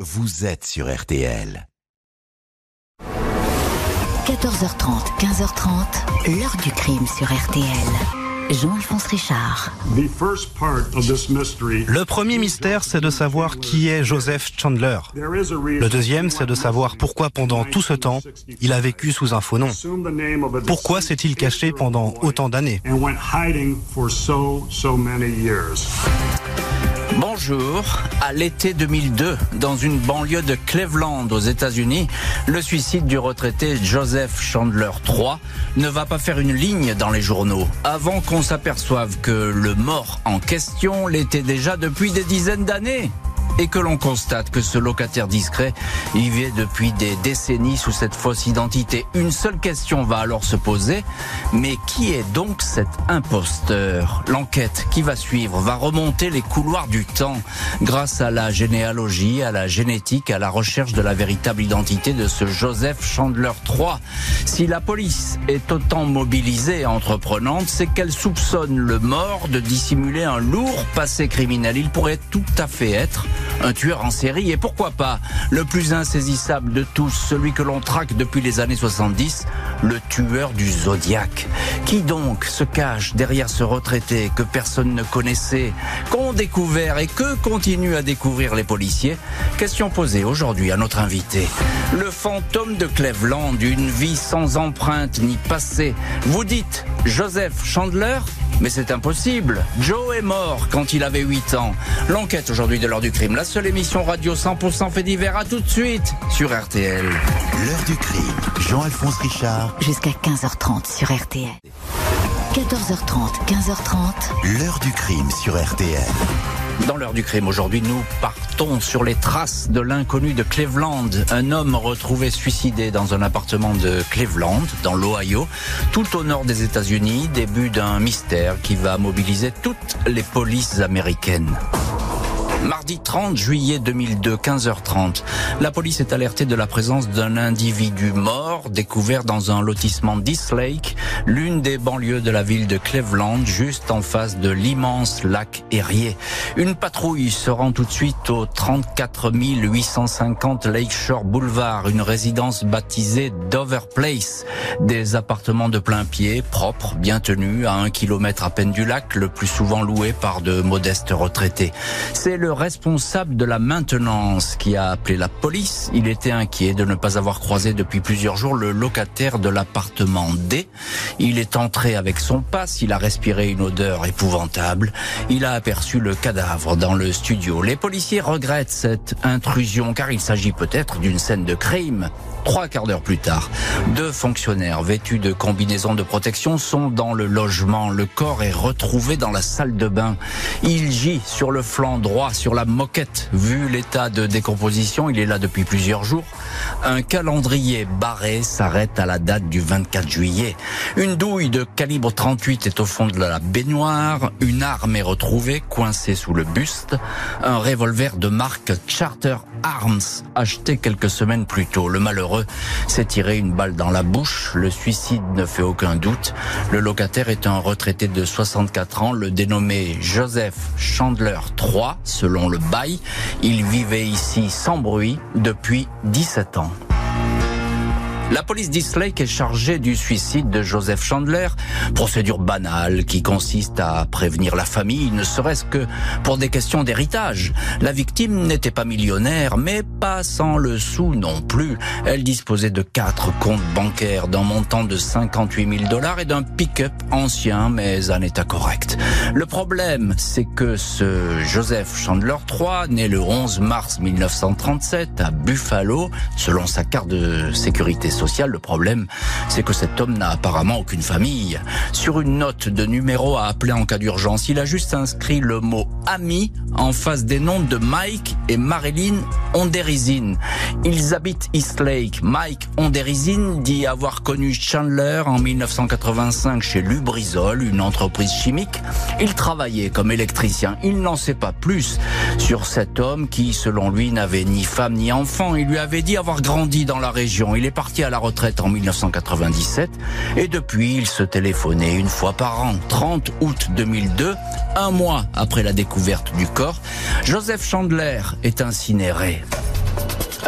vous êtes sur RTL. 14h30, 15h30, l'heure du crime sur RTL. Jean-Alphonse Richard. Le premier mystère, c'est de savoir qui est Joseph Chandler. Le deuxième, c'est de savoir pourquoi pendant tout ce temps, il a vécu sous un faux nom. Pourquoi s'est-il caché pendant autant d'années? Bonjour. À l'été 2002, dans une banlieue de Cleveland aux États-Unis, le suicide du retraité Joseph Chandler III ne va pas faire une ligne dans les journaux avant qu'on s'aperçoive que le mort en question l'était déjà depuis des dizaines d'années et que l'on constate que ce locataire discret y vit depuis des décennies sous cette fausse identité. Une seule question va alors se poser, mais qui est donc cet imposteur? L'enquête qui va suivre va remonter les couloirs du temps grâce à la généalogie, à la génétique, à la recherche de la véritable identité de ce Joseph Chandler III. Si la police est autant mobilisée et entreprenante, c'est qu'elle soupçonne le mort de dissimuler un lourd passé criminel. Il pourrait tout à fait être un tueur en série et pourquoi pas le plus insaisissable de tous, celui que l'on traque depuis les années 70, le tueur du Zodiac. Qui donc se cache derrière ce retraité que personne ne connaissait, qu'ont découvert et que continuent à découvrir les policiers? Question posée aujourd'hui à notre invité. Le fantôme de Cleveland, une vie sans empreinte ni passé. Vous dites Joseph Chandler mais c'est impossible. Joe est mort quand il avait 8 ans. L'enquête aujourd'hui de l'heure du crime, la seule émission radio 100% fait divers. À tout de suite sur RTL. L'heure du crime, Jean-Alphonse Richard. Jusqu'à 15h30 sur RTL. 14h30, 15h30. L'heure du crime sur RTL. Dans l'heure du crime aujourd'hui, nous partons sur les traces de l'inconnu de Cleveland, un homme retrouvé suicidé dans un appartement de Cleveland, dans l'Ohio, tout au nord des États-Unis, début d'un mystère qui va mobiliser toutes les polices américaines. Mardi 30 juillet 2002, 15h30, la police est alertée de la présence d'un individu mort découvert dans un lotissement d'East Lake, l'une des banlieues de la ville de Cleveland, juste en face de l'immense lac Erie. Une patrouille se rend tout de suite au 34 850 Lakeshore Boulevard, une résidence baptisée Dover Place. Des appartements de plein pied, propres, bien tenus, à un kilomètre à peine du lac, le plus souvent loués par de modestes retraités. C'est le responsable de la maintenance qui a appelé la police. Il était inquiet de ne pas avoir croisé depuis plusieurs jours le locataire de l'appartement D. Il est entré avec son passe, il a respiré une odeur épouvantable. Il a aperçu le cadavre dans le studio. Les policiers regrettent cette intrusion car il s'agit peut-être d'une scène de crime. Trois quarts d'heure plus tard, deux fonctionnaires vêtus de combinaisons de protection sont dans le logement. Le corps est retrouvé dans la salle de bain. Il gît sur le flanc droit, sur la moquette. Vu l'état de décomposition, il est là depuis plusieurs jours. Un calendrier barré s'arrête à la date du 24 juillet. Une douille de calibre 38 est au fond de la baignoire. Une arme est retrouvée, coincée sous le buste. Un revolver de marque Charter Arms, acheté quelques semaines plus tôt. Le malheureux s'est tiré une balle dans la bouche. Le suicide ne fait aucun doute. Le locataire est un retraité de 64 ans, le dénommé Joseph Chandler III, selon le bail. Il vivait ici sans bruit depuis 17 ans. La police d'Eastlake est chargée du suicide de Joseph Chandler. Procédure banale qui consiste à prévenir la famille, ne serait-ce que pour des questions d'héritage. La victime n'était pas millionnaire, mais pas sans le sou non plus. Elle disposait de quatre comptes bancaires d'un montant de 58 000 dollars et d'un pick-up ancien, mais en état correct. Le problème, c'est que ce Joseph Chandler III, né le 11 mars 1937 à Buffalo, selon sa carte de sécurité Le problème, c'est que cet homme n'a apparemment aucune famille. Sur une note de numéro à appeler en cas d'urgence, il a juste inscrit le mot ami en face des noms de Mike et Marilyn Onderizin. Ils habitent East Lake. Mike Onderizin dit avoir connu Chandler en 1985 chez Lubrizol, une entreprise chimique. Il travaillait comme électricien. Il n'en sait pas plus sur cet homme qui, selon lui, n'avait ni femme ni enfant. Il lui avait dit avoir grandi dans la région. Il est parti à la retraite en 1997 et depuis il se téléphonait une fois par an. 30 août 2002, un mois après la découverte du corps, Joseph Chandler est incinéré.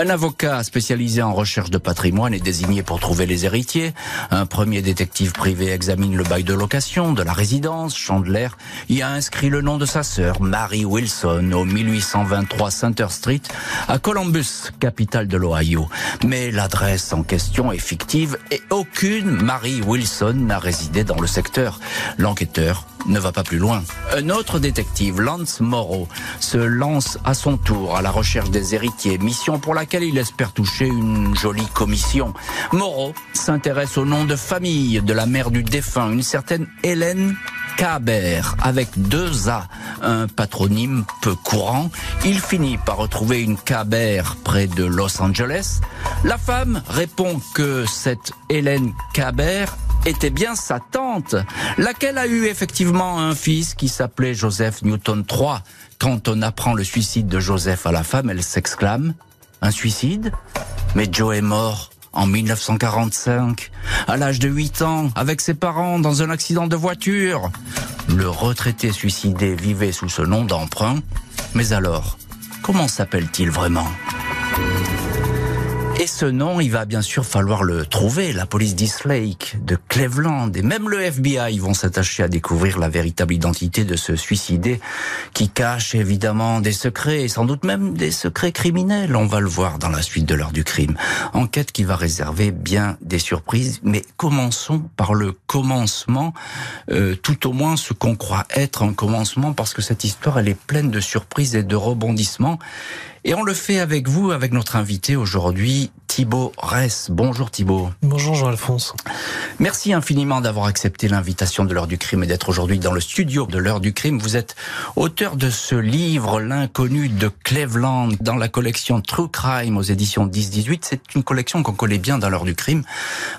Un avocat spécialisé en recherche de patrimoine est désigné pour trouver les héritiers. Un premier détective privé examine le bail de location de la résidence. Chandler y a inscrit le nom de sa sœur, Mary Wilson, au 1823 Center Street, à Columbus, capitale de l'Ohio. Mais l'adresse en question est fictive et aucune Mary Wilson n'a résidé dans le secteur. L'enquêteur ne va pas plus loin. Un autre détective, Lance Morrow, se lance à son tour à la recherche des héritiers, mission pour laquelle il espère toucher une jolie commission. Morrow s'intéresse au nom de famille de la mère du défunt, une certaine Hélène Caber, avec deux A, un patronyme peu courant. Il finit par retrouver une Caber près de Los Angeles. La femme répond que cette Hélène Caber était bien sa tante, laquelle a eu effectivement un fils qui s'appelait Joseph Newton III. Quand on apprend le suicide de Joseph à la femme, elle s'exclame Un suicide Mais Joe est mort en 1945, à l'âge de 8 ans, avec ses parents dans un accident de voiture. Le retraité suicidé vivait sous ce nom d'emprunt. Mais alors, comment s'appelle-t-il vraiment? Et ce nom, il va bien sûr falloir le trouver. La police d'East Lake, de Cleveland et même le FBI vont s'attacher à découvrir la véritable identité de ce suicidé qui cache évidemment des secrets et sans doute même des secrets criminels. On va le voir dans la suite de l'heure du crime. Enquête qui va réserver bien des surprises. Mais commençons par le commencement, euh, tout au moins ce qu'on croit être un commencement parce que cette histoire, elle est pleine de surprises et de rebondissements. Et on le fait avec vous, avec notre invité aujourd'hui, Thibaut Ress. Bonjour Thibaut. Bonjour Jean-Alphonse. Merci infiniment d'avoir accepté l'invitation de l'heure du crime et d'être aujourd'hui dans le studio de l'heure du crime. Vous êtes auteur de ce livre, L'inconnu de Cleveland, dans la collection True Crime aux éditions 10-18. C'est une collection qu'on connaît bien dans l'heure du crime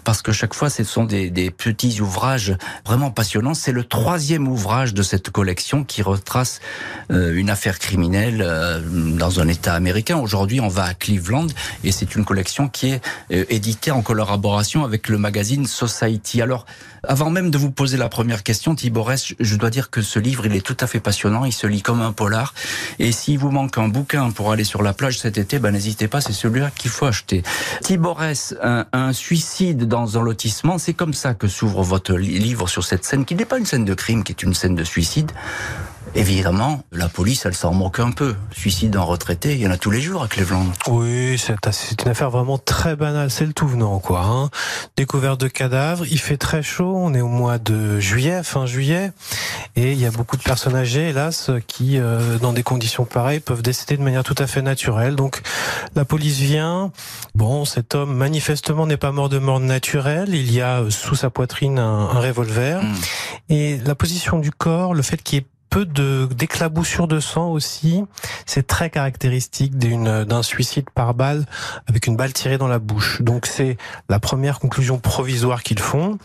parce que chaque fois ce sont des, des petits ouvrages vraiment passionnants. C'est le troisième ouvrage de cette collection qui retrace euh, une affaire criminelle euh, dans un état américain. Aujourd'hui, on va à Cleveland et c'est une collection qui est euh, éditée en collaboration avec le magazine Society. Alors, avant même de vous poser la première question, Thiborès, je dois dire que ce livre, il est tout à fait passionnant. Il se lit comme un polar. Et s'il vous manque un bouquin pour aller sur la plage cet été, ben n'hésitez pas, c'est celui-là qu'il faut acheter. Thiborès, un, un suicide dans un lotissement, c'est comme ça que s'ouvre votre livre sur cette scène, qui n'est pas une scène de crime, qui est une scène de suicide. Évidemment, la police, elle s'en moque un peu. Suicide d'un retraité, il y en a tous les jours à Cleveland. Oui, c'est une affaire vraiment très banale. C'est le tout venant, quoi. Hein. Découverte de cadavres. Il fait très chaud. On est au mois de juillet, fin juillet, et il y a beaucoup de personnes âgées, hélas, qui, euh, dans des conditions pareilles, peuvent décéder de manière tout à fait naturelle. Donc, la police vient. Bon, cet homme manifestement n'est pas mort de mort naturelle. Il y a euh, sous sa poitrine un, un revolver, mmh. et la position du corps, le fait qu'il ait peu de d'éclaboussures de sang aussi. C'est très caractéristique d'un suicide par balle avec une balle tirée dans la bouche. Donc c'est la première conclusion provisoire qu'ils font.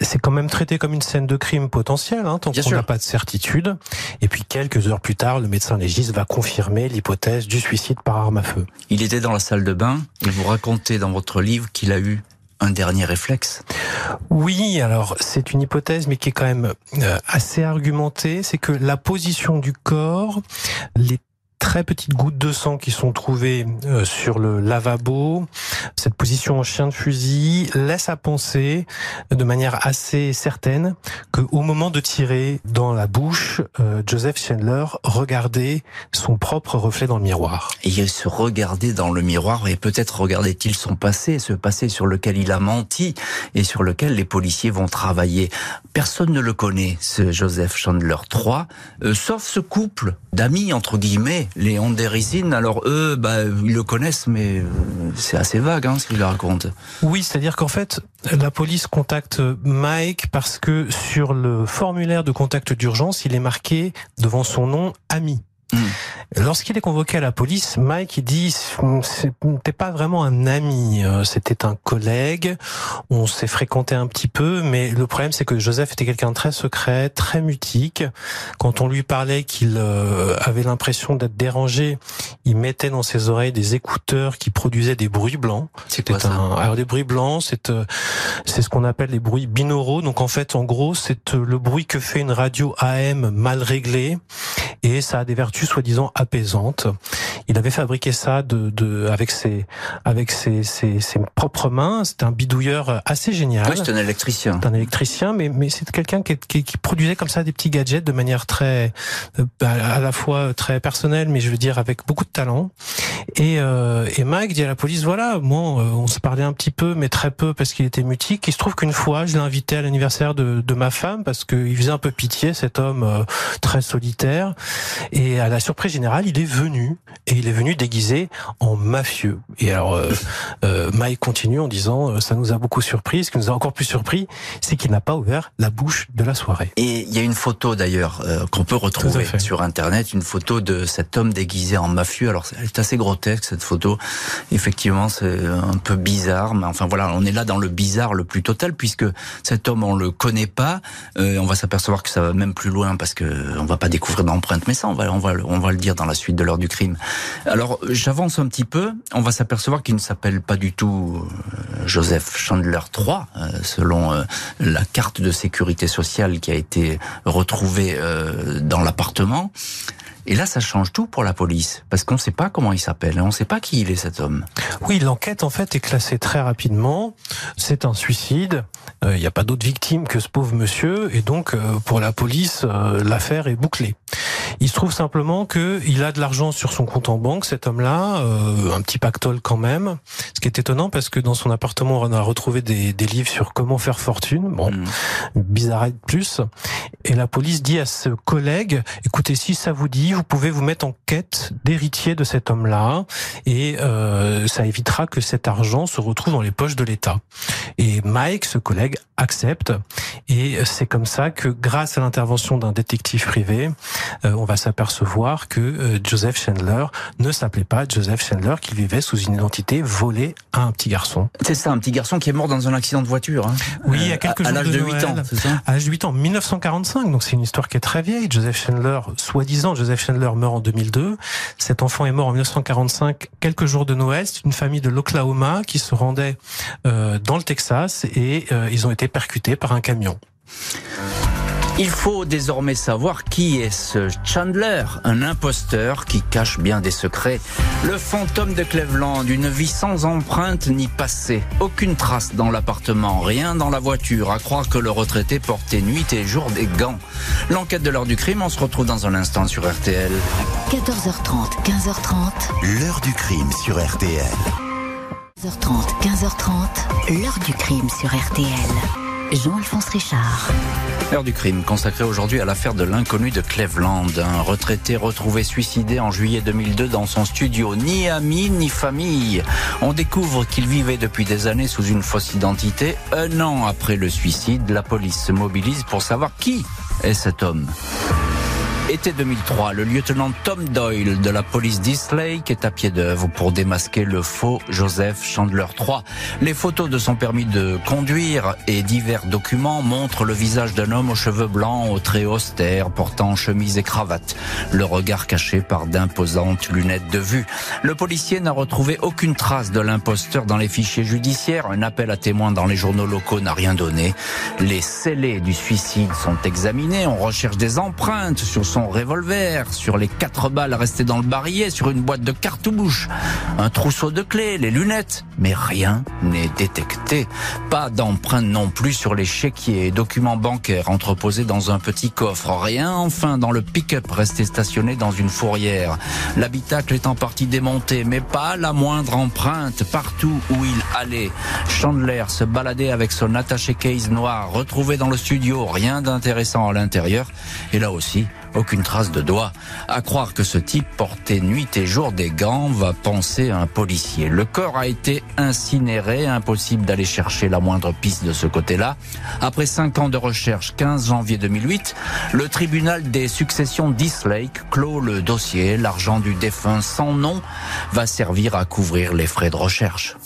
C'est quand même traité comme une scène de crime potentielle, hein, tant qu'on n'a pas de certitude. Et puis quelques heures plus tard, le médecin légiste va confirmer l'hypothèse du suicide par arme à feu. Il était dans la salle de bain et vous racontez dans votre livre qu'il a eu dernier réflexe Oui, alors c'est une hypothèse, mais qui est quand même euh, assez argumentée. C'est que la position du corps, les très petites gouttes de sang qui sont trouvées euh, sur le lavabo. Cette position en chien de fusil laisse à penser de manière assez certaine que au moment de tirer dans la bouche, euh, Joseph Chandler regardait son propre reflet dans le miroir. Et il se regardait dans le miroir et peut-être regardait-il son passé, ce passé sur lequel il a menti et sur lequel les policiers vont travailler. Personne ne le connaît, ce Joseph Chandler 3, euh, sauf ce couple d'amis entre guillemets les Onderisines, alors eux, bah, ils le connaissent, mais euh, c'est assez vague hein, ce qu'ils racontent. Oui, c'est-à-dire qu'en fait, la police contacte Mike parce que sur le formulaire de contact d'urgence, il est marqué devant son nom ami. Hmm. Lorsqu'il est convoqué à la police, Mike il dit c'était pas vraiment un ami, euh, c'était un collègue. On s'est fréquenté un petit peu, mais le problème c'est que Joseph était quelqu'un de très secret, très mutique. Quand on lui parlait qu'il euh, avait l'impression d'être dérangé, il mettait dans ses oreilles des écouteurs qui produisaient des bruits blancs. C'était un alors des bruits blancs, c'est euh, c'est ce qu'on appelle les bruits binauraux. Donc en fait, en gros, c'est le bruit que fait une radio AM mal réglée et ça a des vertus soi-disant apaisante. Il avait fabriqué ça de, de avec ses avec ses, ses, ses propres mains. C'est un bidouilleur assez génial. Oui, c'est un électricien. C'est un électricien, mais mais c'est quelqu'un qui, qui, qui, produisait comme ça des petits gadgets de manière très euh, à la fois très personnelle, mais je veux dire avec beaucoup de talent. Et, euh, et Mike dit à la police voilà, moi on se parlait un petit peu, mais très peu parce qu'il était mutique. Il se trouve qu'une fois, je l'ai invité à l'anniversaire de, de ma femme parce qu'il faisait un peu pitié cet homme euh, très solitaire. Et à la surprise il est venu et il est venu déguisé en mafieux. Et alors, euh, euh, Mike continue en disant euh, ça nous a beaucoup surpris. Ce qui nous a encore plus surpris, c'est qu'il n'a pas ouvert la bouche de la soirée. Et il y a une photo d'ailleurs euh, qu'on peut retrouver sur internet, une photo de cet homme déguisé en mafieux. Alors, elle est assez grotesque cette photo. Effectivement, c'est un peu bizarre, mais enfin voilà, on est là dans le bizarre le plus total puisque cet homme on le connaît pas. on va s'apercevoir que ça va même plus loin parce que on va pas découvrir d'empreinte, mais ça on va on va on va le dire dans la suite de l'heure du crime. Alors j'avance un petit peu, on va s'apercevoir qu'il ne s'appelle pas du tout euh, Joseph Chandler III, euh, selon euh, la carte de sécurité sociale qui a été retrouvée dans l'appartement. Et là, ça change tout pour la police, parce qu'on ne sait pas comment il s'appelle, on ne sait pas qui il est cet homme. Oui, l'enquête en fait est classée très rapidement. C'est un suicide. Il n'y a pas d'autre victime que ce pauvre monsieur, et donc pour la police, l'affaire est bouclée. Il se trouve simplement que il a de l'argent sur son compte en banque, cet homme-là, euh, un petit pactole quand même. Ce qui est étonnant parce que dans son appartement, on a retrouvé des, des livres sur comment faire fortune. Bon, mm. bizarre de plus. Et la police dit à ce collègue, écoutez, si ça vous dit, vous pouvez vous mettre en quête d'héritier de cet homme-là, et euh, ça évitera que cet argent se retrouve dans les poches de l'État. Et Mike, ce collègue, accepte, et c'est comme ça que, grâce à l'intervention d'un détective privé, euh, on va s'apercevoir que euh, Joseph Chandler ne s'appelait pas Joseph Chandler, qui vivait sous une identité volée à un petit garçon. C'est ça, un petit garçon qui est mort dans un accident de voiture. Hein. Oui, il y a quelques jours à l'âge de, 8 ans, ça? À l'âge de 8 ans, 1945, donc c'est une histoire qui est très vieille. Joseph Chandler, soi-disant, Joseph Chandler meurt en 2002. Cet enfant est mort en 1945, quelques jours de Noël. C'est une famille de l'Oklahoma qui se rendait euh, dans le Texas et euh, ils ont été percutés par un camion. Il faut désormais savoir qui est ce Chandler, un imposteur qui cache bien des secrets. Le fantôme de Cleveland, une vie sans empreinte ni passé. Aucune trace dans l'appartement, rien dans la voiture, à croire que le retraité portait nuit et jour des gants. L'enquête de l'heure du crime, on se retrouve dans un instant sur RTL. 14h30, 15h30. L'heure du crime sur RTL. 15h30, 15h30. L'heure du crime sur RTL. Jean-Alphonse Richard. L'heure du crime consacrée aujourd'hui à l'affaire de l'inconnu de Cleveland, un retraité retrouvé suicidé en juillet 2002 dans son studio. Ni ami ni famille. On découvre qu'il vivait depuis des années sous une fausse identité. Un an après le suicide, la police se mobilise pour savoir qui est cet homme. Été 2003, le lieutenant Tom Doyle de la police d'Eastlake est à pied d'œuvre pour démasquer le faux Joseph Chandler III. Les photos de son permis de conduire et divers documents montrent le visage d'un homme aux cheveux blancs, aux traits austères, portant chemise et cravate, le regard caché par d'imposantes lunettes de vue. Le policier n'a retrouvé aucune trace de l'imposteur dans les fichiers judiciaires. Un appel à témoins dans les journaux locaux n'a rien donné. Les scellés du suicide sont examinés. On recherche des empreintes sur son revolver, sur les quatre balles restées dans le barillet, sur une boîte de cartouches, un trousseau de clés, les lunettes. Mais rien n'est détecté. Pas d'empreinte non plus sur les chéquiers et documents bancaires entreposés dans un petit coffre. Rien enfin dans le pick-up resté stationné dans une fourrière. L'habitacle est en partie démonté, mais pas la moindre empreinte partout où il allait. Chandler se baladait avec son attaché case noir retrouvé dans le studio. Rien d'intéressant à l'intérieur. Et là aussi, aucune trace de doigt. À croire que ce type portait nuit et jour des gants, va penser un policier. Le corps a été incinéré, impossible d'aller chercher la moindre piste de ce côté-là. Après cinq ans de recherche, 15 janvier 2008, le tribunal des successions d'Eastlake clôt le dossier. L'argent du défunt sans nom va servir à couvrir les frais de recherche.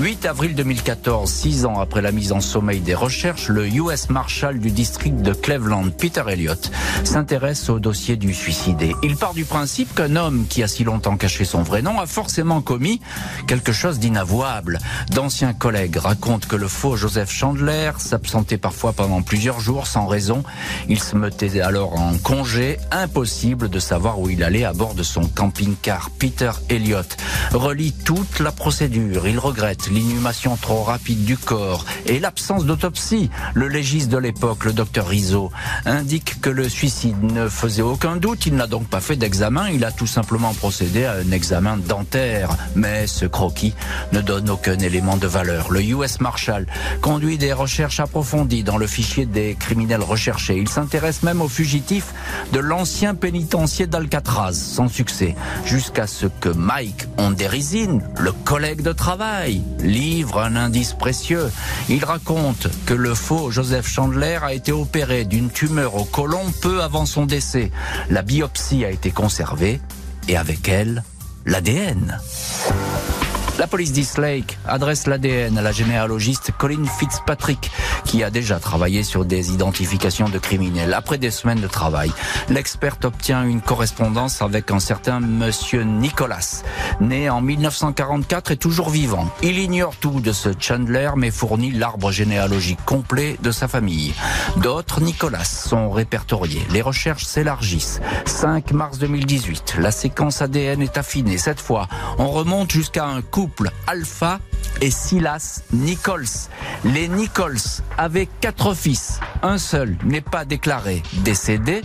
8 avril 2014, six ans après la mise en sommeil des recherches, le US Marshal du district de Cleveland, Peter Elliott, s'intéresse au dossier du suicidé. Il part du principe qu'un homme qui a si longtemps caché son vrai nom a forcément commis quelque chose d'inavouable. D'anciens collègues racontent que le faux Joseph Chandler s'absentait parfois pendant plusieurs jours sans raison. Il se mettait alors en congé, impossible de savoir où il allait à bord de son camping-car. Peter Elliott relie toute la procédure. Il regrette l'inhumation trop rapide du corps et l'absence d'autopsie. Le légiste de l'époque, le docteur Rizzo, indique que le suicide ne faisait aucun doute. Il n'a donc pas fait d'examen. Il a tout simplement procédé à un examen dentaire. Mais ce croquis ne donne aucun élément de valeur. Le US Marshal conduit des recherches approfondies dans le fichier des criminels recherchés. Il s'intéresse même aux fugitifs de l'ancien pénitencier d'Alcatraz, sans succès, jusqu'à ce que Mike Onderizin, le collègue de travail, livre un indice précieux. Il raconte que le faux Joseph Chandler a été opéré d'une tumeur au côlon peu avant son décès. La biopsie a été conservée et avec elle, l'ADN. La police d'East Lake adresse l'ADN à la généalogiste Colin Fitzpatrick, qui a déjà travaillé sur des identifications de criminels. Après des semaines de travail, l'experte obtient une correspondance avec un certain monsieur Nicholas, né en 1944 et toujours vivant. Il ignore tout de ce Chandler, mais fournit l'arbre généalogique complet de sa famille. D'autres Nicholas sont répertoriés. Les recherches s'élargissent. 5 mars 2018, la séquence ADN est affinée. Cette fois, on remonte jusqu'à un couple Alpha et Silas Nichols. Les Nichols avaient quatre fils. Un seul n'est pas déclaré décédé.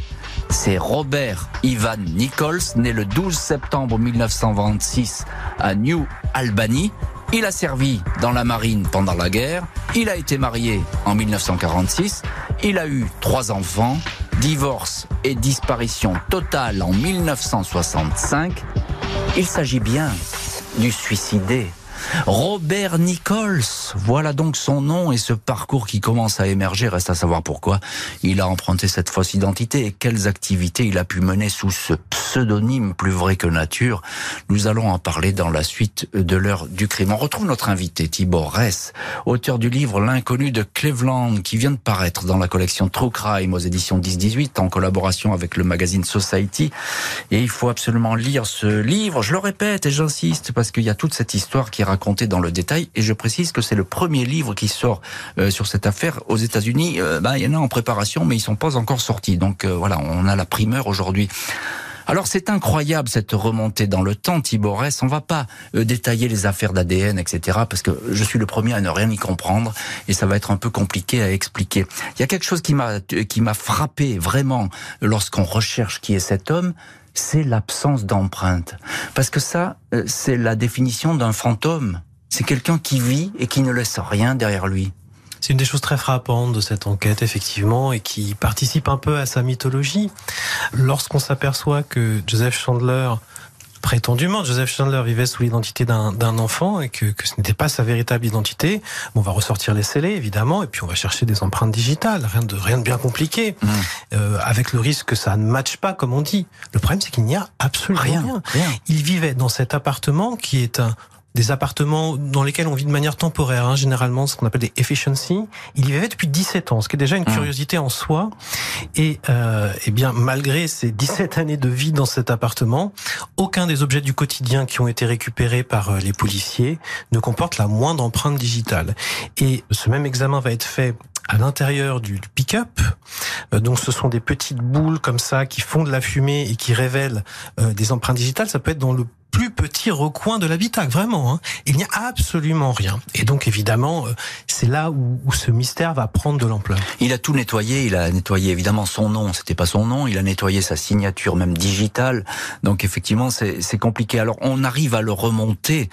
C'est Robert Ivan Nichols, né le 12 septembre 1926 à New Albany. Il a servi dans la marine pendant la guerre. Il a été marié en 1946. Il a eu trois enfants. Divorce et disparition totale en 1965. Il s'agit bien du suicidé. Robert Nichols, voilà donc son nom et ce parcours qui commence à émerger, reste à savoir pourquoi il a emprunté cette fausse identité et quelles activités il a pu mener sous ce pseudonyme plus vrai que nature. Nous allons en parler dans la suite de l'heure du crime. On retrouve notre invité Tibor Ress, auteur du livre L'inconnu de Cleveland qui vient de paraître dans la collection True Crime aux éditions 10-18 en collaboration avec le magazine Society. Et il faut absolument lire ce livre. Je le répète et j'insiste parce qu'il y a toute cette histoire qui raconté dans le détail. Et je précise que c'est le premier livre qui sort euh, sur cette affaire aux États-Unis. Euh, bah, il y en a en préparation, mais ils sont pas encore sortis. Donc euh, voilà, on a la primeur aujourd'hui. Alors c'est incroyable cette remontée dans le temps, Thiborès. On va pas détailler les affaires d'ADN, etc. Parce que je suis le premier à ne rien y comprendre et ça va être un peu compliqué à expliquer. Il y a quelque chose qui m'a qui m'a frappé vraiment lorsqu'on recherche qui est cet homme c'est l'absence d'empreinte. Parce que ça, euh, c'est la définition d'un fantôme. C'est quelqu'un qui vit et qui ne laisse rien derrière lui. C'est une des choses très frappantes de cette enquête, effectivement, et qui participe un peu à sa mythologie. Lorsqu'on s'aperçoit que Joseph Chandler prétendument, Joseph Chandler vivait sous l'identité d'un enfant et que, que ce n'était pas sa véritable identité. on va ressortir les scellés, évidemment, et puis on va chercher des empreintes digitales, rien de rien de bien compliqué, mmh. euh, avec le risque que ça ne matche pas, comme on dit. Le problème, c'est qu'il n'y a absolument rien. rien. Il vivait dans cet appartement qui est un, des appartements dans lesquels on vit de manière temporaire, hein, généralement ce qu'on appelle des efficiency. Il y vivait depuis 17 ans, ce qui est déjà une mmh. curiosité en soi. Et euh, eh bien, malgré ces 17 années de vie dans cet appartement, aucun des objets du quotidien qui ont été récupérés par euh, les policiers ne comporte la moindre empreinte digitale. Et ce même examen va être fait à l'intérieur du, pick-up. Euh, donc ce sont des petites boules comme ça qui font de la fumée et qui révèlent euh, des empreintes digitales. Ça peut être dans le plus petit recoin de l'habitacle, vraiment. Hein. Il n'y a absolument rien. Et donc évidemment, euh, c'est là où, ce mystère va prendre de l'ampleur. Il a tout nettoyé. Il a nettoyé évidemment son nom. C'était pas son nom. Il a nettoyé sa signature même digitale. Donc effectivement, c'est compliqué. Alors on arrive à le remonter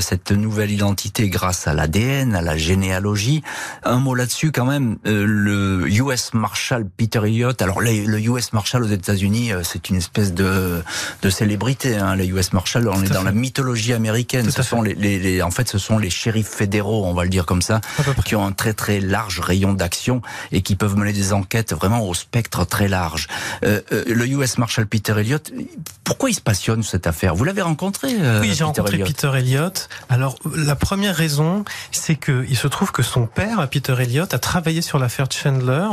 cette nouvelle identité grâce à l'ADN, à la généalogie. Un mot là-dessus quand même. Euh, le US Marshal Peter Elliott. Alors le US Marshal aux États-Unis, euh, c'est une espèce de, de célébrité. Hein, les US Marshal Marshall, on est dans la mythologie américaine. Ce sont les, les, en fait, ce sont les shérifs fédéraux, on va le dire comme ça, qui ont un très très large rayon d'action et qui peuvent mener des enquêtes vraiment au spectre très large. Euh, euh, le US Marshal Peter Elliott, pourquoi il se passionne cette affaire? Vous l'avez rencontré euh, Oui, j'ai rencontré Peter Elliott. Alors, la première raison, c'est que il se trouve que son père, Peter Elliott, a travaillé sur l'affaire Chandler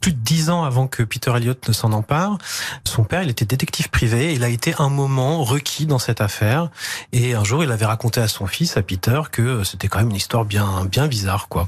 plus de dix ans avant que Peter Elliott ne s'en empare. Son père, il était détective privé. Il a été un moment requis dans cette affaire. Et un jour, il avait raconté à son fils, à Peter, que c'était quand même une histoire bien, bien bizarre, quoi.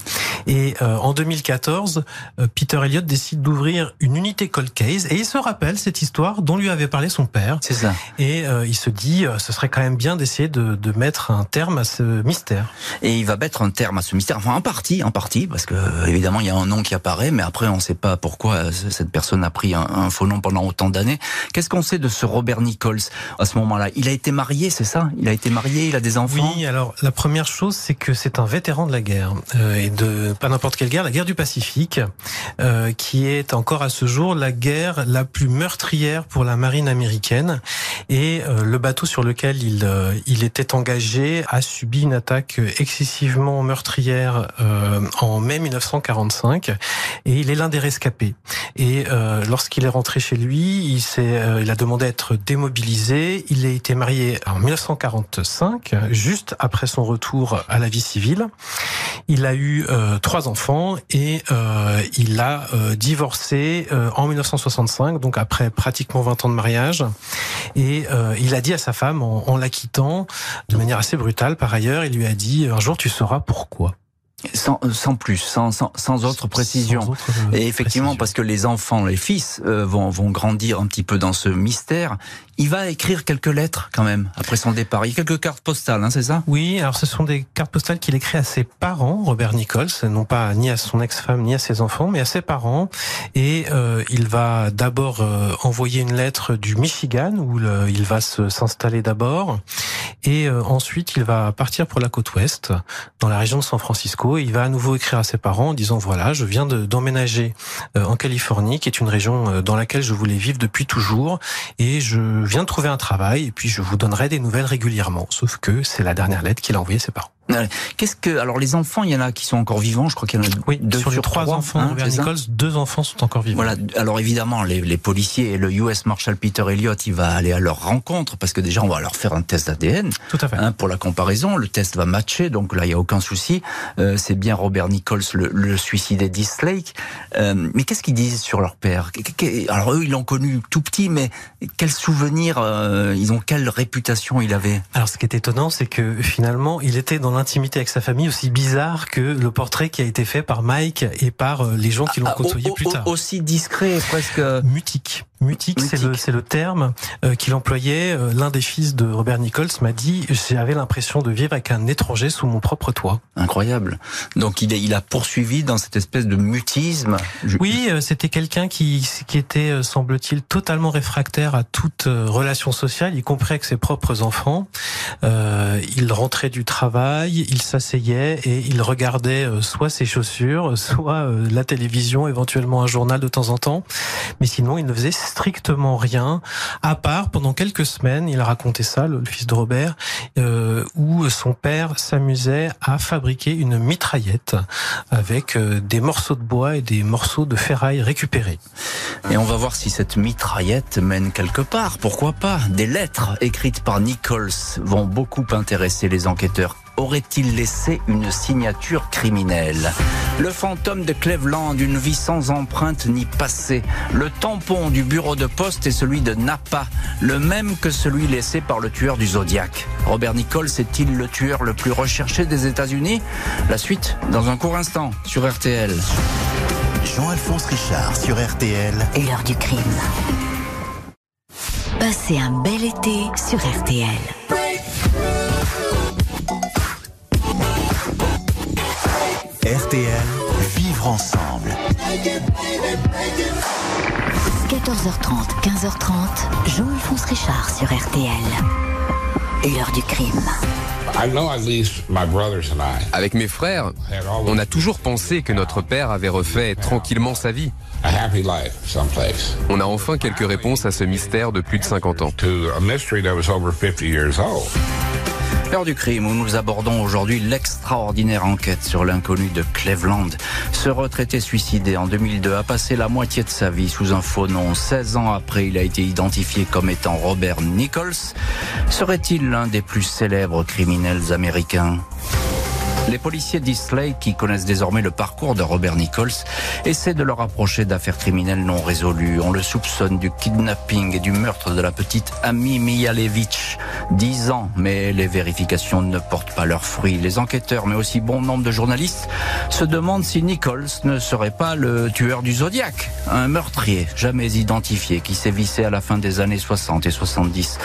Et euh, en 2014, euh, Peter Elliott décide d'ouvrir une unité cold case et il se rappelle cette histoire dont lui avait parlé son père. C'est ça. Et euh, il se dit, ce serait quand même bien d'essayer de, de mettre un terme à ce mystère. Et il va mettre un terme à ce mystère, enfin en partie, en partie, parce que évidemment il y a un nom qui apparaît, mais après on ne sait pas pourquoi cette personne a pris un, faux nom pendant autant d'années. Qu'est-ce qu'on sait de ce Robert Nichols à ce moment-là? Il a été marié, c'est ça? Il a été marié, il a des enfants? Oui, alors la première chose, c'est que c'est un vétéran de la guerre, euh, et de pas n'importe quelle guerre, la guerre du Pacifique, euh, qui est encore à ce jour la guerre la plus meurtrière pour la marine américaine. Et euh, le bateau sur lequel il, euh, il était engagé a subi une attaque excessivement meurtrière euh, en mai 1945, et il est l'un des rescapés. Et lorsqu'il est rentré chez lui, il, s'est, il a demandé à être démobilisé. Il a été marié en 1945, juste après son retour à la vie civile. Il a eu euh, trois enfants et euh, il a euh, divorcé en 1965, donc après pratiquement 20 ans de mariage. Et il a dit à sa femme, en, en la quittant, de manière assez brutale par ailleurs, il lui a dit, un jour tu sauras pourquoi. Sans, sans, plus, sans, sans, sans autre précision. et effectivement, parce que les enfants, les fils, vont, vont grandir un petit peu dans ce mystère. Il va écrire quelques lettres quand même après son départ. Il y a quelques cartes postales, hein, c'est ça? Oui, alors ce sont des cartes postales qu'il écrit à ses parents, Robert Nichols, non pas ni à son ex-femme ni à ses enfants, mais à ses parents. Et euh, il va d'abord euh, envoyer une lettre du Michigan où il va s'installer d'abord, et euh, ensuite il va partir pour la côte ouest, dans la région de San Francisco. Il va à nouveau écrire à ses parents en disant voilà, je viens d'emménager en Californie, qui est une région dans laquelle je voulais vivre depuis toujours, et je viens de trouver un travail et puis je vous donnerai des nouvelles régulièrement. Sauf que c'est la dernière lettre qu'il a envoyée à ses parents. Qu'est-ce que alors les enfants, il y en a qui sont encore vivants. Je crois qu'il y en a oui, deux sur, les trois, enfants. Hein, Robert Nichols, deux enfants sont encore vivants. Voilà. Alors évidemment, les, les, policiers et le US Marshal Peter Elliott, il va aller à leur rencontre parce que déjà on va leur faire un test d'ADN. Tout à fait. Hein, pour la comparaison, le test va matcher, donc là il y a aucun souci. Euh, c'est bien Robert Nichols, le, le suicidé d'East Euh, mais qu'est-ce qu'ils disent sur leur père? Alors eux, ils l'ont connu tout petit, mais quel souvenir euh, Ils ont quelle réputation il avait? Alors ce qui est étonnant, c'est que finalement, il était dans l'intimité avec sa famille aussi bizarre que le portrait qui a été fait par Mike et par euh, les gens qui l'ont ah, côtoyé plus tard. Aussi discret, presque mutique. Mutique, c'est le, c'est le terme euh, qu'il employait. Euh, l'un des fils de Robert Nichols m'a dit j'avais l'impression de vivre avec un étranger sous mon propre toit. Incroyable. Donc il, il a poursuivi dans cette espèce de mutisme. Oui, euh, c'était quelqu'un qui, qui était, semble-t-il, totalement réfractaire à toute relation sociale, y compris avec ses propres enfants. Euh, il rentrait du travail, il s'asseyait et il regardait soit ses chaussures, soit la télévision, éventuellement un journal de temps en temps. Mais sinon, il ne faisait strictement rien, à part pendant quelques semaines, il a raconté ça, le, fils de Robert, euh, où son père s'amusait à fabriquer une mitraillette avec euh, des morceaux de bois et des morceaux de ferraille récupérés. Et on va voir si cette mitraillette mène quelque part. Pourquoi pas Des lettres écrites par Nichols vont beaucoup intéresser les enquêteurs aurait-il laissé une signature criminelle Le fantôme de Cleveland, une vie sans empreinte ni passé. Le tampon du bureau de poste est celui de Napa, le même que celui laissé par le tueur du Zodiac. Robert Nichols est-il le tueur le plus recherché des États-Unis La suite dans un court instant sur RTL. Jean-Alphonse Richard sur RTL. L'heure du crime. Passez un bel été sur RTL. RTL, vivre ensemble. 14h30, 15h30, Jean-Alphonse Richard sur RTL. L'heure du crime. Avec mes frères, on a toujours pensé que notre père avait refait tranquillement sa vie. On a enfin quelques réponses à ce mystère de plus de 50 ans. L'heure du crime où nous abordons aujourd'hui l'extraordinaire enquête sur l'inconnu de Cleveland. Ce retraité suicidé en 2002 a passé la moitié de sa vie sous un faux nom. 16 ans après, il a été identifié comme étant Robert Nichols. Serait-il l'un des plus célèbres criminels américains? Les policiers d'Islay, qui connaissent désormais le parcours de Robert Nichols, essaient de le rapprocher d'affaires criminelles non résolues. On le soupçonne du kidnapping et du meurtre de la petite Amy Mihalevich. Dix ans, mais les vérifications ne portent pas leurs fruits. Les enquêteurs, mais aussi bon nombre de journalistes, se demandent si Nichols ne serait pas le tueur du Zodiac, un meurtrier jamais identifié qui sévissait à la fin des années 60 et 70,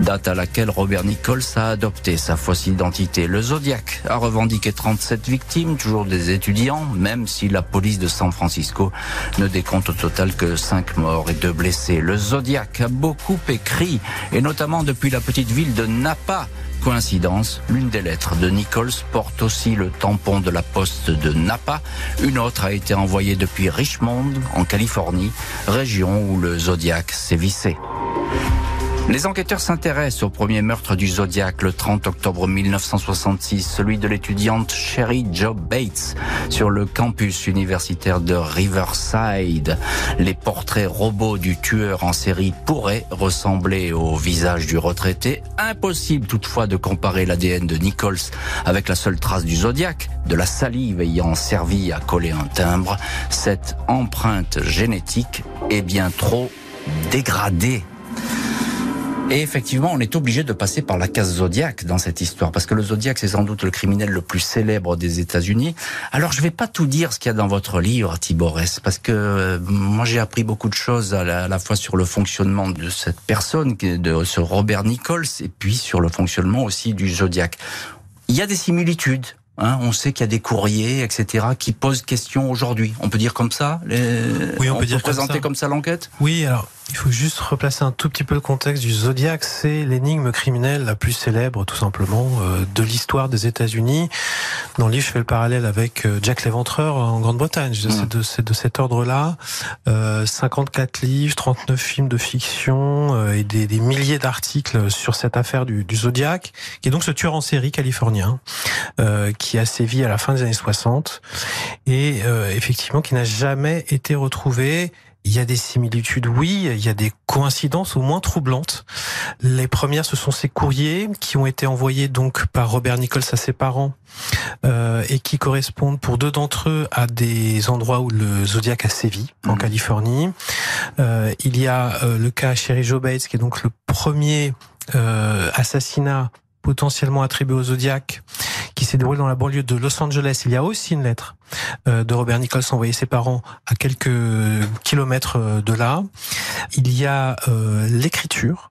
date à laquelle Robert Nichols a adopté sa fausse identité. Le Zodiac a revendiqué et 37 victimes, toujours des étudiants, même si la police de San Francisco ne décompte au total que 5 morts et 2 blessés. Le Zodiac a beaucoup écrit, et notamment depuis la petite ville de Napa. Coïncidence, l'une des lettres de Nichols porte aussi le tampon de la poste de Napa. Une autre a été envoyée depuis Richmond, en Californie, région où le Zodiac sévissait. Les enquêteurs s'intéressent au premier meurtre du Zodiac le 30 octobre 1966, celui de l'étudiante Sherry Joe Bates sur le campus universitaire de Riverside. Les portraits robots du tueur en série pourraient ressembler au visage du retraité. Impossible toutefois de comparer l'ADN de Nichols avec la seule trace du Zodiac, de la salive ayant servi à coller un timbre. Cette empreinte génétique est bien trop dégradée et effectivement, on est obligé de passer par la case Zodiac dans cette histoire, parce que le Zodiac, c'est sans doute le criminel le plus célèbre des États-Unis. Alors, je vais pas tout dire ce qu'il y a dans votre livre, Thiborès, parce que euh, moi, j'ai appris beaucoup de choses à la, à la, fois sur le fonctionnement de cette personne, de ce Robert Nichols, et puis sur le fonctionnement aussi du Zodiac. Il y a des similitudes Hein, on sait qu'il y a des courriers, etc., qui posent question aujourd'hui. On peut dire comme ça les... Oui, on, on peut, dire présenter comme ça l'enquête? Oui, alors il faut juste replacer un tout petit peu le contexte du Zodiac. C'est l'énigme criminelle la plus célèbre, tout simplement, euh, de l'histoire des États-Unis. Dans le livre, je fais le parallèle avec euh, Jack l'Éventreur en Grande-Bretagne. C'est mmh. de, de, cet ordre-là. Euh, 54 livres, 39 films de fiction euh, et des, des milliers d'articles sur cette affaire du, du, Zodiac, qui est donc ce tueur en série californien euh, qui a sévi à la fin des années 60 et effectivement qui n'a jamais été retrouvé il y a des similitudes, oui. Il y a des coïncidences au moins troublantes. Les premières, ce sont ces courriers qui ont été envoyés donc par Robert Nichols à ses parents euh, et qui correspondent pour deux d'entre eux à des endroits où le Zodiac a sévi, en mmh. Californie. Euh, il y a euh, le cas Sherry Joe Bates, qui est donc le premier euh, assassinat potentiellement attribué au Zodiac, qui s'est déroulé dans la banlieue de Los Angeles. Il y a aussi une lettre euh, de Robert Nichols envoyée ses parents à quelques kilomètres euh, de là. Il y a euh, l'écriture.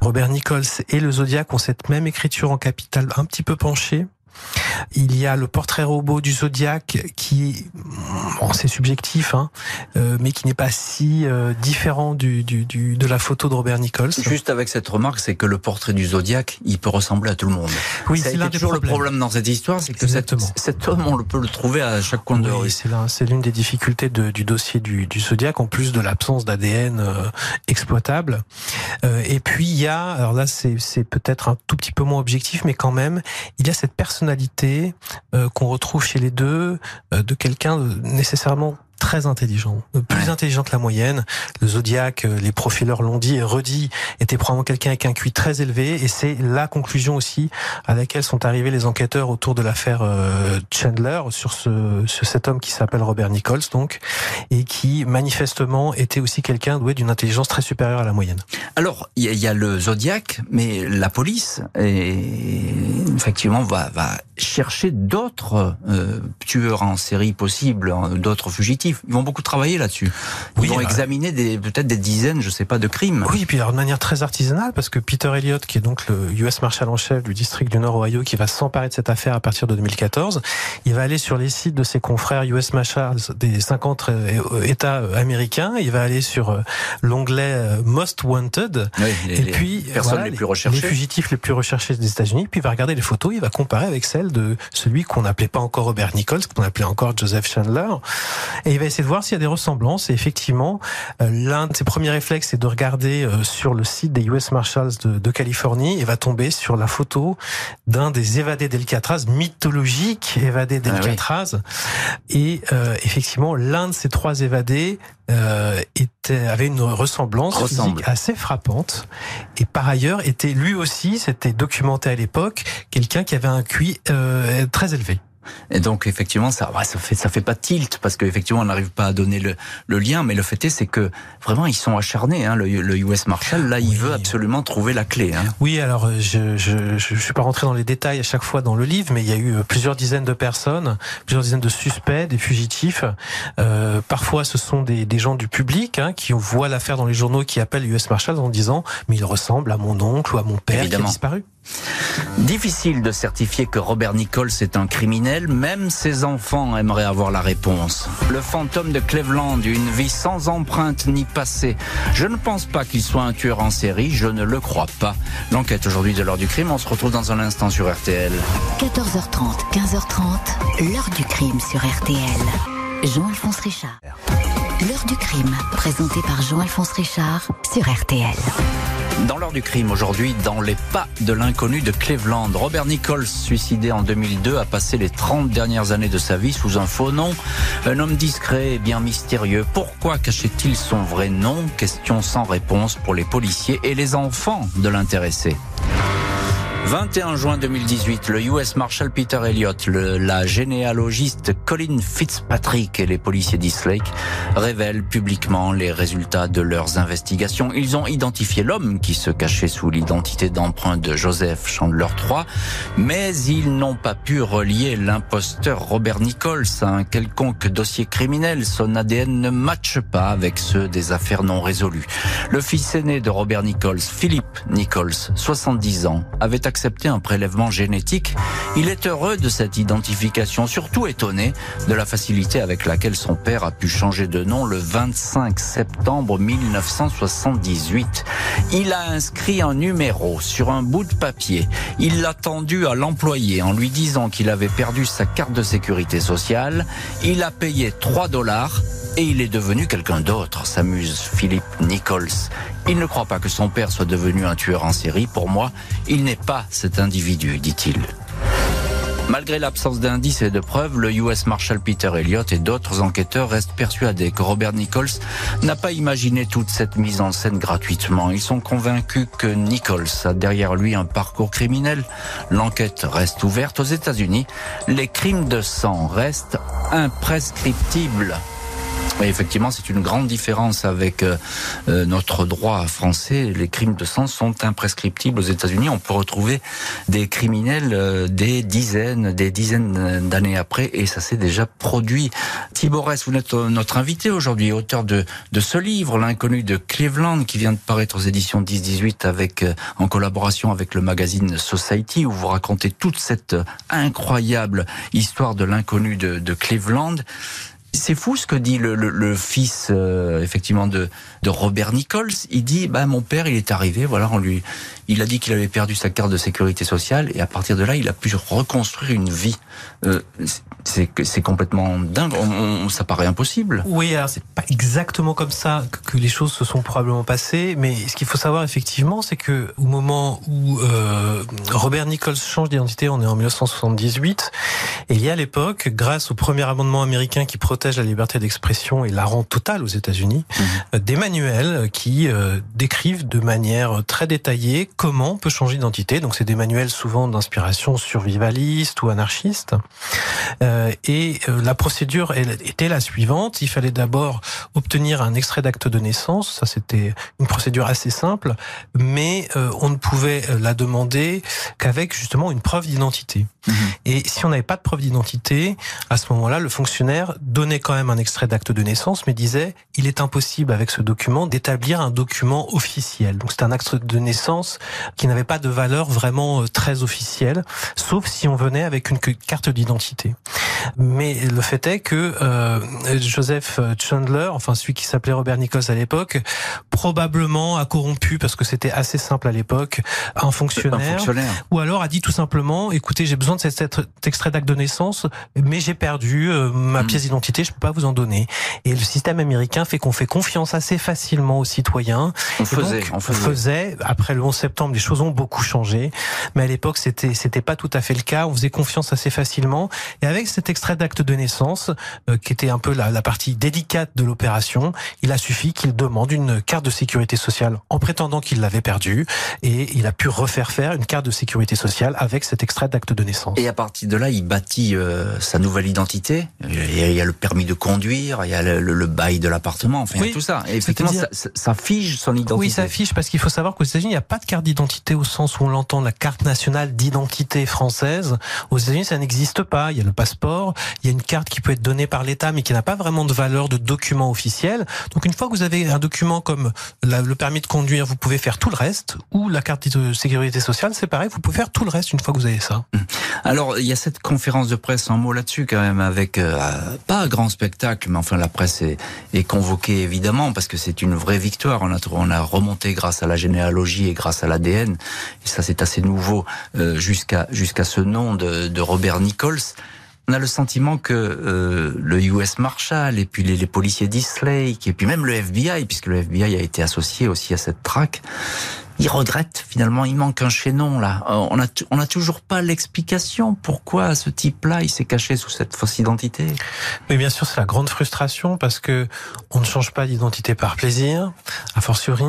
Robert Nichols et le Zodiac ont cette même écriture en capital un petit peu penchée. Il y a le portrait robot du Zodiac qui, bon, c'est subjectif, hein, euh, mais qui n'est pas si euh, différent du, du, du, de la photo de Robert Nichols. Juste avec cette remarque, c'est que le portrait du Zodiac, il peut ressembler à tout le monde. Oui, c'est toujours le problème dans cette histoire, c'est que cet, cet, homme, on peut le trouver à chaque coin de rue. C'est l'une des difficultés de, du dossier du, du Zodiac, en plus de l'absence d'ADN euh, exploitable. Et puis il y a, alors là, c'est peut-être un tout petit peu moins objectif, mais quand même, il y a cette personnalité euh, qu'on retrouve chez les deux, euh, de quelqu'un nécessairement très intelligent, euh, plus intelligent que la moyenne. Le Zodiac, les profileurs l'ont dit et redit, était probablement quelqu'un avec un QI très élevé, et c'est la conclusion aussi à laquelle sont arrivés les enquêteurs autour de l'affaire Chandler sur ce, cet homme qui s'appelle Robert Nichols, donc, et qui manifestement était aussi quelqu'un doué d'une intelligence très supérieure à la moyenne. Alors, il y, a le Zodiac, mais la police, est, effectivement, va, va chercher d'autres euh, tueurs en série possibles, hein, d'autres fugitifs. Ils vont beaucoup travailler là-dessus. Ils oui, vont euh... examiner des peut-être des dizaines, je sais pas, de crimes. Oui, et puis alors de manière très artisanale, parce que Peter Elliott, qui est donc le US Marshal en chef du district du Nord Ohio, qui va s'emparer de cette affaire à partir de 2014, il va aller sur les sites de ses confrères US Marshals des 50 euh, États américains. Il va aller sur euh, l'onglet Most Wanted, oui, les, et puis personnes voilà, les plus recherchées, les fugitifs les plus recherchés des États-Unis. Puis il va regarder les photos, il va comparer avec celle de celui qu'on n'appelait pas encore Robert Nichols, qu'on appelait encore Joseph Chandler, et il va essayer de voir s'il y a des ressemblances. Et effectivement, euh, l'un de ses premiers réflexes, c'est de regarder euh, sur le site des US Marshals de, de Californie et va tomber sur la photo d'un des évadés d'Alcatraz, mythologique évadé Ah d'Alcatraz. Et euh, effectivement, l'un de ces trois évadés euh, était, avait une ressemblance Ressemble. physique assez frappante. Et par ailleurs, était lui aussi, c'était documenté à l'époque, quelqu'un qui avait un QI euh, très élevé. Et donc effectivement, ça, ouais, ça fait ça fait pas tilt parce qu'effectivement on n'arrive pas à donner le, le lien, mais le fait est c'est que vraiment ils sont acharnés. Hein, le, le US Marshal là, il veut absolument trouver la clé. Hein. Oui, alors je, je je suis pas rentré dans les détails à chaque fois dans le livre, mais il y a eu euh, plusieurs dizaines de personnes, plusieurs dizaines de suspects, des fugitifs. Euh, parfois, ce sont des, des gens du public hein, qui voient l'affaire dans les journaux, qui appellent US Marshal en disant mais il ressemble à mon oncle ou à mon père Évidemment. qui a disparu. Difficile de certifier que Robert Nichols est un criminel, même ses enfants aimeraient avoir la réponse. Le fantôme de Cleveland, une vie sans empreinte ni passé. Je ne pense pas qu'il soit un tueur en série, je ne le crois pas. L'enquête aujourd'hui de l'heure du crime, on se retrouve dans un instant sur RTL. 14h30, 15h30, l'heure du crime sur RTL. Jean-Alphonse Richard. L'heure du crime, présentée par Jean-Alphonse Richard sur RTL. Dans l'heure du crime aujourd'hui, dans les pas de l'inconnu de Cleveland, Robert Nichols, suicidé en 2002, a passé les 30 dernières années de sa vie sous un faux nom. Un homme discret et bien mystérieux. Pourquoi cachait-il son vrai nom? Question sans réponse pour les policiers et les enfants de l'intéressé. 21 juin 2018, le US Marshal Peter Elliott, le- la généalogiste Colin Fitzpatrick et les policiers d'East Lake révèlent publiquement les résultats de leurs investigations. Ils ont identifié l'homme qui se cachait sous l'identité d'emprunt de Joseph Chandler III, mais ils n'ont pas pu relier l'imposteur Robert Nichols à un quelconque dossier criminel. Son ADN ne matche pas avec ceux des affaires non résolues. Le fils aîné de Robert Nichols, Philip Nichols, 70 ans, avait accepté un prélèvement génétique. Il est heureux de cette identification, surtout étonné de la facilité avec laquelle son père a pu changer de nom le 25 septembre 1978. Il a inscrit un numéro sur un bout de papier. Il l'a tendu à l'employé en lui disant qu'il avait perdu sa carte de sécurité sociale. Il a payé 3 dollars et il est devenu quelqu'un d'autre, s'amuse Philippe Nichols. Il ne croit pas que son père soit devenu un tueur en série. Pour moi, il n'est pas cet individu, dit-il. Malgré l'absence d'indices et de preuves, le US Marshal Peter Elliott et d'autres enquêteurs restent persuadés que Robert Nichols n'a pas imaginé toute cette mise en scène gratuitement. Ils sont convaincus que Nichols a derrière lui un parcours criminel. L'enquête reste ouverte aux États-Unis. Les crimes de sang restent imprescriptibles. Et effectivement, c'est une grande différence avec euh, euh, notre droit français. Les crimes de sang sont imprescriptibles aux États-Unis. On peut retrouver des criminels euh, des dizaines, des dizaines d'années après, et ça s'est déjà produit. Thibaut Ress, vous êtes euh, notre invité aujourd'hui, auteur de, de ce livre, L'inconnu de Cleveland, qui vient de paraître aux éditions 10-18 avec, euh, en collaboration avec le magazine Society, où vous racontez toute cette euh, incroyable histoire de l'inconnu de, de Cleveland. C'est fou ce que dit le, fils euh, effectivement de, Robert Nichols. Il dit bah mon père il est arrivé voilà on lui il a dit qu'il avait perdu sa carte de sécurité sociale et à partir de là il a pu reconstruire une vie. Euh, c'est complètement dingue. Ça paraît impossible. Oui, alors c'est pas exactement comme ça que- que les choses se sont probablement passées, mais ce qu'il faut savoir effectivement, c'est que au moment où euh, Robert Nichols change d'identité, on est en 1978, et il y a à l'époque, grâce au premier amendement américain qui protège la liberté d'expression et la rend totale aux États-Unis, euh, des manuels qui euh, décrivent de manière très détaillée comment on peut changer d'identité. Donc c'est des manuels souvent d'inspiration survivaliste ou anarchiste. Euh, et euh, la procédure elle, était la suivante. Il fallait d'abord obtenir un extrait d'acte de naissance. Ça, c'était une procédure assez simple, mais euh, on ne pouvait euh, la demander qu'avec justement une preuve d'identité. Mhm. Et si on n'avait pas de preuve d'identité, à ce moment-là, le fonctionnaire donnait quand même un extrait d'acte de naissance, mais disait il est impossible avec ce document d'établir un document officiel. Donc c'est un acte de naissance qui n'avait pas de valeur vraiment euh, très officielle, sauf si on venait avec une carte d'identité. Mais le fait est que euh, Joseph Chandler, enfin celui qui s'appelait Robert Nichols à l'époque, probablement a corrompu parce que c'était assez simple à l'époque un fonctionnaire, ou alors a dit tout simplement écoutez j'ai besoin de cet extrait d'acte de naissance mais j'ai perdu euh, ma hmm. pièce d'identité je peux pas vous en donner. Et le système américain fait qu'on fait confiance assez facilement aux citoyens. On faisait, on faisait. après le 11 septembre les choses ont beaucoup changé. Mais à l'époque c'était c'était pas tout à fait le cas. On faisait confiance assez facilement. Et avec cet extrait d'acte de naissance euh, qui était un peu la, la partie délicate de l'opération il a suffi qu'il demande une carte de sécurité sociale en prétendant qu'il l'avait perdu et il a pu refaire faire une carte de sécurité sociale avec cet extrait d'acte de naissance. Et à partir de là, il bâtit euh, sa nouvelle identité. Il y a le permis de conduire, il y a le, bail de l'appartement, enfin tout ça. Et effectivement, ça, ça, fige son identité. Oui, ça fige parce qu'il faut savoir qu'aux États-Unis, il n'y a pas de carte d'identité au sens où on l'entend, la carte nationale d'identité française. Aux États-Unis, ça n'existe pas. Il y a le passeport, il y a une carte qui peut être donnée par l'État, mais qui n'a pas vraiment de valeur de document officiel. Donc une fois que vous avez un document comme le permis de conduire, vous pouvez faire tout le reste, ou la carte de sécurité sociale, c'est pareil, vous pouvez faire tout le reste une fois que vous avez ça. Mmh. Alors, il y a cette conférence de presse, un mot là-dessus quand même, avec euh, pas grand spectacle, mais enfin la presse est, convoquée évidemment, parce que c'est une vraie victoire. On a, on a remonté grâce à la généalogie et grâce à l'ADN, et ça c'est assez nouveau, euh, jusqu'à ce nom de, Robert Nichols on a le sentiment que euh, le US Marshal et puis les, les policiers d'Eastlake et puis même le FBI, puisque le FBI a été associé aussi à cette traque, il regrette finalement, il manque un chaînon là. Euh, on a on a toujours pas l'explication pourquoi ce type-là il s'est caché sous cette fausse identité. Mais bien sûr, c'est la grande frustration parce que on ne change pas d'identité par plaisir. A fortiori,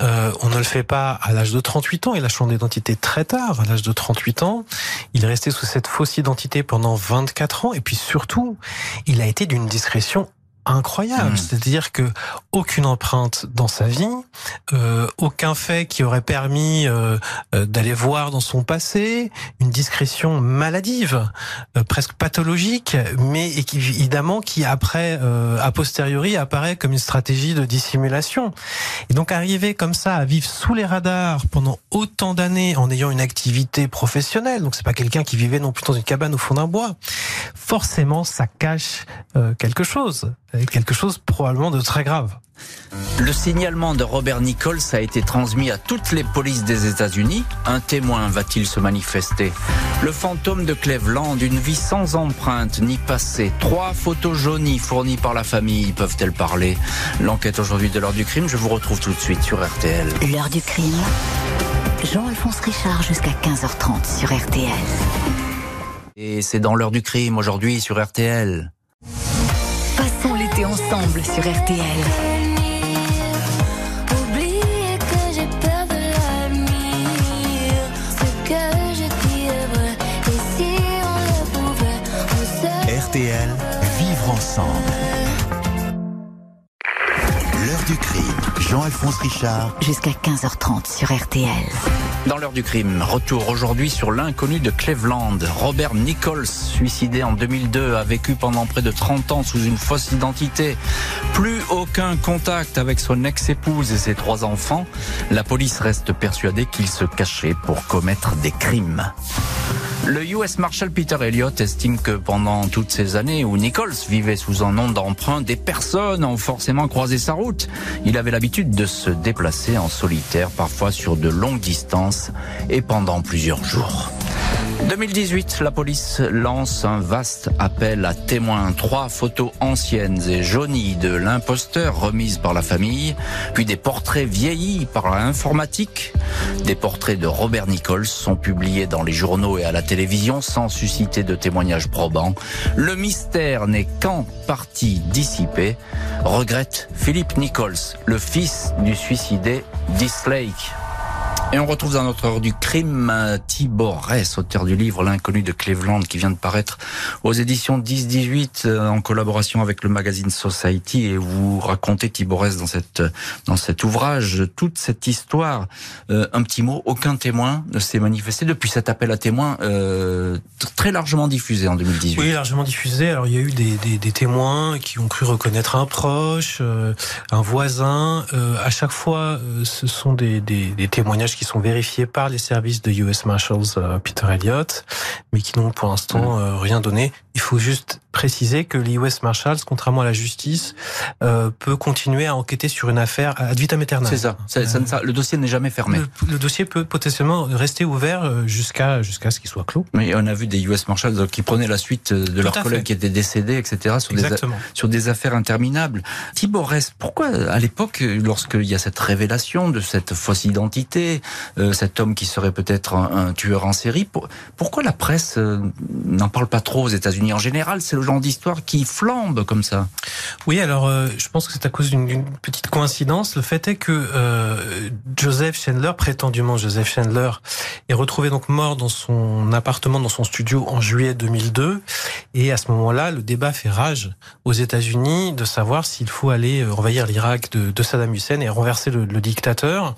euh, on ne le fait pas à l'âge de 38 ans. Il a changé d'identité très tard, à l'âge de 38 ans. Il est resté sous cette fausse identité pendant 24 ans et puis surtout, il a été d'une discrétion incroyable. Hmm. C'est-à-dire que aucune empreinte dans sa vie, euh, aucun fait qui aurait permis euh, euh, d'aller voir dans son passé, une discrétion maladive, presque pathologique, mais évidemment qui après, a posteriori, apparaît comme une stratégie de dissimulation. Et donc arriver comme ça à vivre sous les radars pendant autant d'années en ayant une activité professionnelle, donc c'est pas quelqu'un qui vivait non plus dans une cabane au fond d'un bois, forcément ça cache quelque chose quelque chose probablement de très grave. Le signalement de Robert Nichols a été transmis à toutes les polices des États-Unis. Un témoin va-t-il se manifester? Le fantôme de Cleveland, une vie sans empreinte ni passé. Trois photos jaunies fournies par la famille peuvent-elles parler? L'enquête aujourd'hui de l'heure du crime, je vous retrouve tout de suite sur RTL. L'heure du crime. Jean-Alphonse Richard jusqu'à 15h30 sur RTL. Et c'est dans l'heure du crime aujourd'hui sur RTL ensemble sur RTL. RTL, vivre ensemble. L'heure du crime, Jean-Alphonse Richard. Jusqu'à 15h30 sur RTL. Dans l'heure du crime, retour aujourd'hui sur l'inconnu de Cleveland. Robert Nichols, suicidé en 2002, a vécu pendant près de 30 ans sous une fausse identité. Plus aucun contact avec son ex-épouse et ses trois enfants. La police reste persuadée qu'il se cachait pour commettre des crimes. Le US Marshal Peter Elliott estime que pendant toutes ces années où Nichols vivait sous un nom d'emprunt, des personnes ont forcément croisé sa route. Il avait l'habitude de se déplacer en solitaire, parfois sur de longues distances et pendant plusieurs jours. 2018, la police lance un vaste appel à témoins. Trois photos anciennes et jaunies de l'imposteur remises par la famille, puis des portraits vieillis par l'informatique. Des portraits de Robert Nichols sont publiés dans les journaux et à la télévision sans susciter de témoignages probants. Le mystère n'est qu'en partie dissipé, regrette Philippe Nichols, le fils du suicidé Dislake. Et on retrouve dans notre heure du crime Tibor Ress, auteur du livre L'inconnu de Cleveland qui vient de paraître aux éditions 10-18 euh, en collaboration avec le magazine Society et vous racontez Tibor Ress dans dans cet ouvrage toute cette histoire. Euh, un petit mot, aucun témoin ne s'est manifesté depuis cet appel à témoins euh, très largement diffusé en 2018. Oui, largement diffusé. Alors il y a eu des, des, des témoins qui ont cru reconnaître un proche, un voisin. à chaque fois, ce sont des, des témoignages qui sont vérifiés par les services de US Marshals Peter Elliott, mais qui n'ont pour l'instant mm. rien donné. Il faut juste préciser que l'US Marshals, contrairement à la justice, euh, peut continuer à enquêter sur une affaire ad vitam aeternam. C'est ça. ça, le dossier n'est jamais fermé. Le, dossier peut potentiellement rester ouvert euh, jusqu'à jusqu'à ce qu'il soit clos. Mais on a vu des US Marshals qui prenaient la suite de leurs collègues qui étaient décédés, etc. Sur des, sur des affaires interminables. Thibaut Rest, pourquoi à l'époque, lorsqu'il y a cette révélation de cette fausse identité, euh, cet homme qui serait peut-être un, tueur en série, pourquoi la presse n'en parle pas trop aux États-Unis En général, c'est le genre d'histoire qui flambe comme ça. Oui, alors euh, je pense que c'est à cause d'une petite coïncidence. Le fait est que euh, Joseph Chandler, prétendument Joseph Chandler, est retrouvé donc mort dans son appartement, dans son studio en juillet 2002. Et à ce moment-là, le débat fait rage aux États-Unis de savoir s'il faut aller euh, envahir l'Irak de, de, Saddam Hussein et renverser le, le dictateur.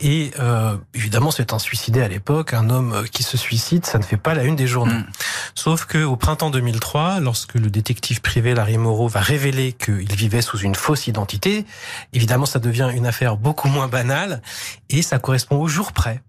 Et euh, évidemment, c'est un suicidé à l'époque, un homme qui se suicide, ça ne fait pas la une des journaux. Mm. Sauf que au printemps 2003, lorsque le détective privé Larry Moreau va révéler qu'il vivait sous une fausse identité, évidemment, ça devient une affaire beaucoup moins banale et ça correspond au jour près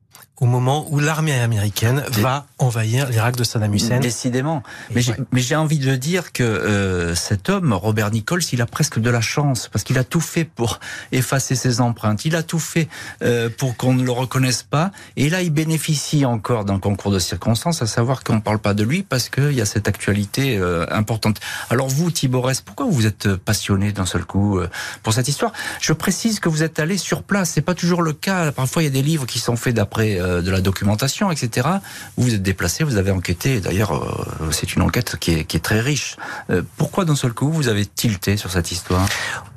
au moment où l'armée américaine va envahir l'Irak de Saddam Hussein. Décidément. Mais j'ai envie de dire que euh, cet homme, Robert Nichols, il a presque de la chance parce qu'il a tout fait pour effacer ses empreintes. Il a tout fait euh, pour qu'on ne le reconnaisse pas. Et là, il bénéficie encore d'un concours de circonstances, à savoir qu'on ne parle pas de lui parce qu'il y a cette actualité euh, importante. Alors vous, Thibaut pourquoi vous êtes passionné d'un seul coup pour cette histoire? Je précise que vous êtes allé sur place. C'est pas toujours le cas. Parfois, il y a des livres qui sont faits d'après euh, de la documentation, etc. Vous vous êtes déplacé, vous avez enquêté. D'ailleurs, euh, c'est une enquête qui est, qui est très riche. Euh, pourquoi d'un seul coup vous avez tilté sur cette histoire?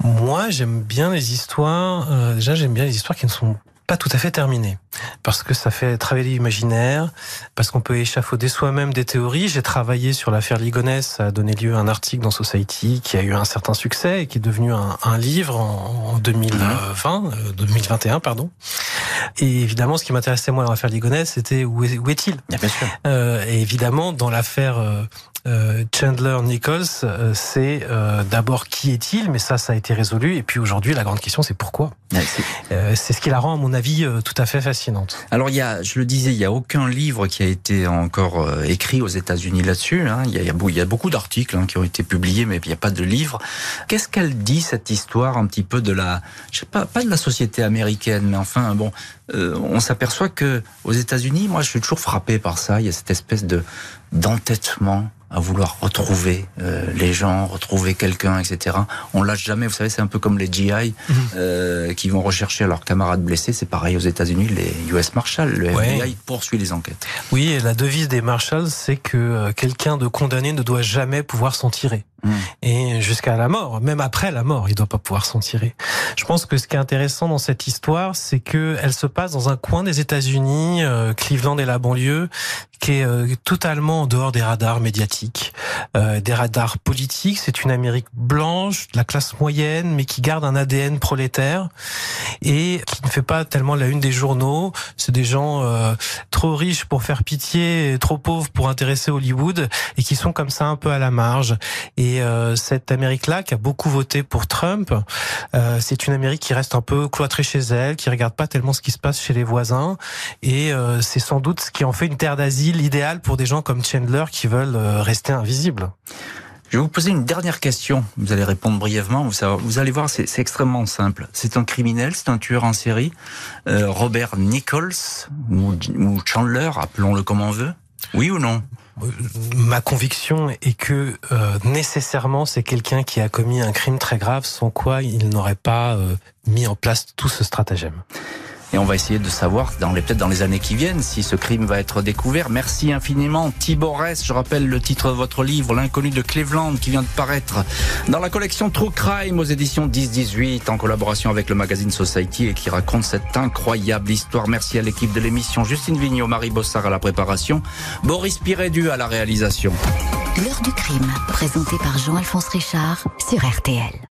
Moi, j'aime bien les histoires. déjà, j'aime bien les histoires qui ne sont pas tout à fait terminé. Parce que ça fait travailler l'imaginaire, parce qu'on peut échafauder soi-même des théories. J'ai travaillé sur l'affaire Ligonès, ça a donné lieu à un article dans Society qui a eu un certain succès et qui est devenu un, un livre en, 2020, 2021, euh, pardon. Et évidemment, ce qui m'intéressait moi dans l'affaire Ligonès, c'était où est-il? Bien sûr. Euh, et évidemment, dans l'affaire euh, euh, Chandler Nichols, c'est euh, d'abord qui est-il, mais ça, ça a été résolu. Et puis aujourd'hui, la grande question, c'est pourquoi? c'est ce qui la rend, à mon avis, tout à fait Alors, il y a, je le disais, il y a aucun livre qui a été encore écrit aux États-Unis là-dessus. Hein. Il, y a, il y a beaucoup d'articles hein, qui ont été publiés, mais il n'y a pas de livre. Qu'est-ce qu'elle dit cette histoire, un petit peu de la, je sais pas, pas de la société américaine, mais enfin, bon, on s'aperçoit que aux États-Unis, moi, je suis toujours frappé par ça. Il y a cette espèce de d'entêtement à vouloir retrouver euh, les gens, retrouver quelqu'un, etc. On lâche jamais. Vous savez, c'est un peu comme les GI mhm. euh, qui vont rechercher leurs camarades blessés. C'est pareil aux États-Unis, les US Marshals, le FBI poursuit les enquêtes. Oui, et la devise des Marshals, c'est que euh, quelqu'un de condamné ne doit jamais pouvoir s'en tirer. Mm. Et jusqu'à la mort, même après la mort, il doit pas pouvoir s'en tirer. Je pense que ce qui est intéressant dans cette histoire, c'est que elle se passe dans un coin des États-Unis, euh, Cleveland et la banlieue, qui est euh, totalement en dehors des radars médiatiques, euh, des radars politiques. C'est une Amérique blanche, de la classe moyenne, mais qui garde un ADN prolétaire et qui ne fait pas tellement la une des journaux. C'est des gens trop riches pour faire pitié, trop pauvres pour intéresser Hollywood, et qui sont comme ça un peu à la marge. Et euh, cette Amérique-là, qui a beaucoup voté pour Trump, euh, c'est une Amérique qui reste un peu cloîtrée chez elle, qui regarde pas tellement ce qui se passe chez les voisins. Et euh, c'est sans doute ce qui en fait une terre d'asile idéale pour des gens comme Chandler qui veulent rester invisibles. Je vais vous poser une dernière question. Vous allez répondre brièvement. Vous, vous allez voir, c'est extrêmement simple. C'est un criminel, c'est un tueur en série. Robert Nichols ou, ou Chandler, appelons-le comme on veut. Oui ou non? Ma conviction est que euh, nécessairement c'est quelqu'un qui a commis un crime très grave, sans quoi il n'aurait pas euh, mis en place tout ce stratagème. Et on va essayer de savoir, dans les, peut-être dans les années qui viennent, si ce crime va être découvert. Merci infiniment, Thibaut Je rappelle le titre de votre livre, L'inconnu de Cleveland, qui vient de paraître dans la collection True Crime aux éditions 10-18, en collaboration avec le magazine Society, et qui raconte cette incroyable histoire. Merci à l'équipe de l'émission, Justine Vignot, Marie Bossard à la préparation, Boris Pirédu à la réalisation. L'heure du crime, présenté par Jean-Alphonse Richard sur RTL.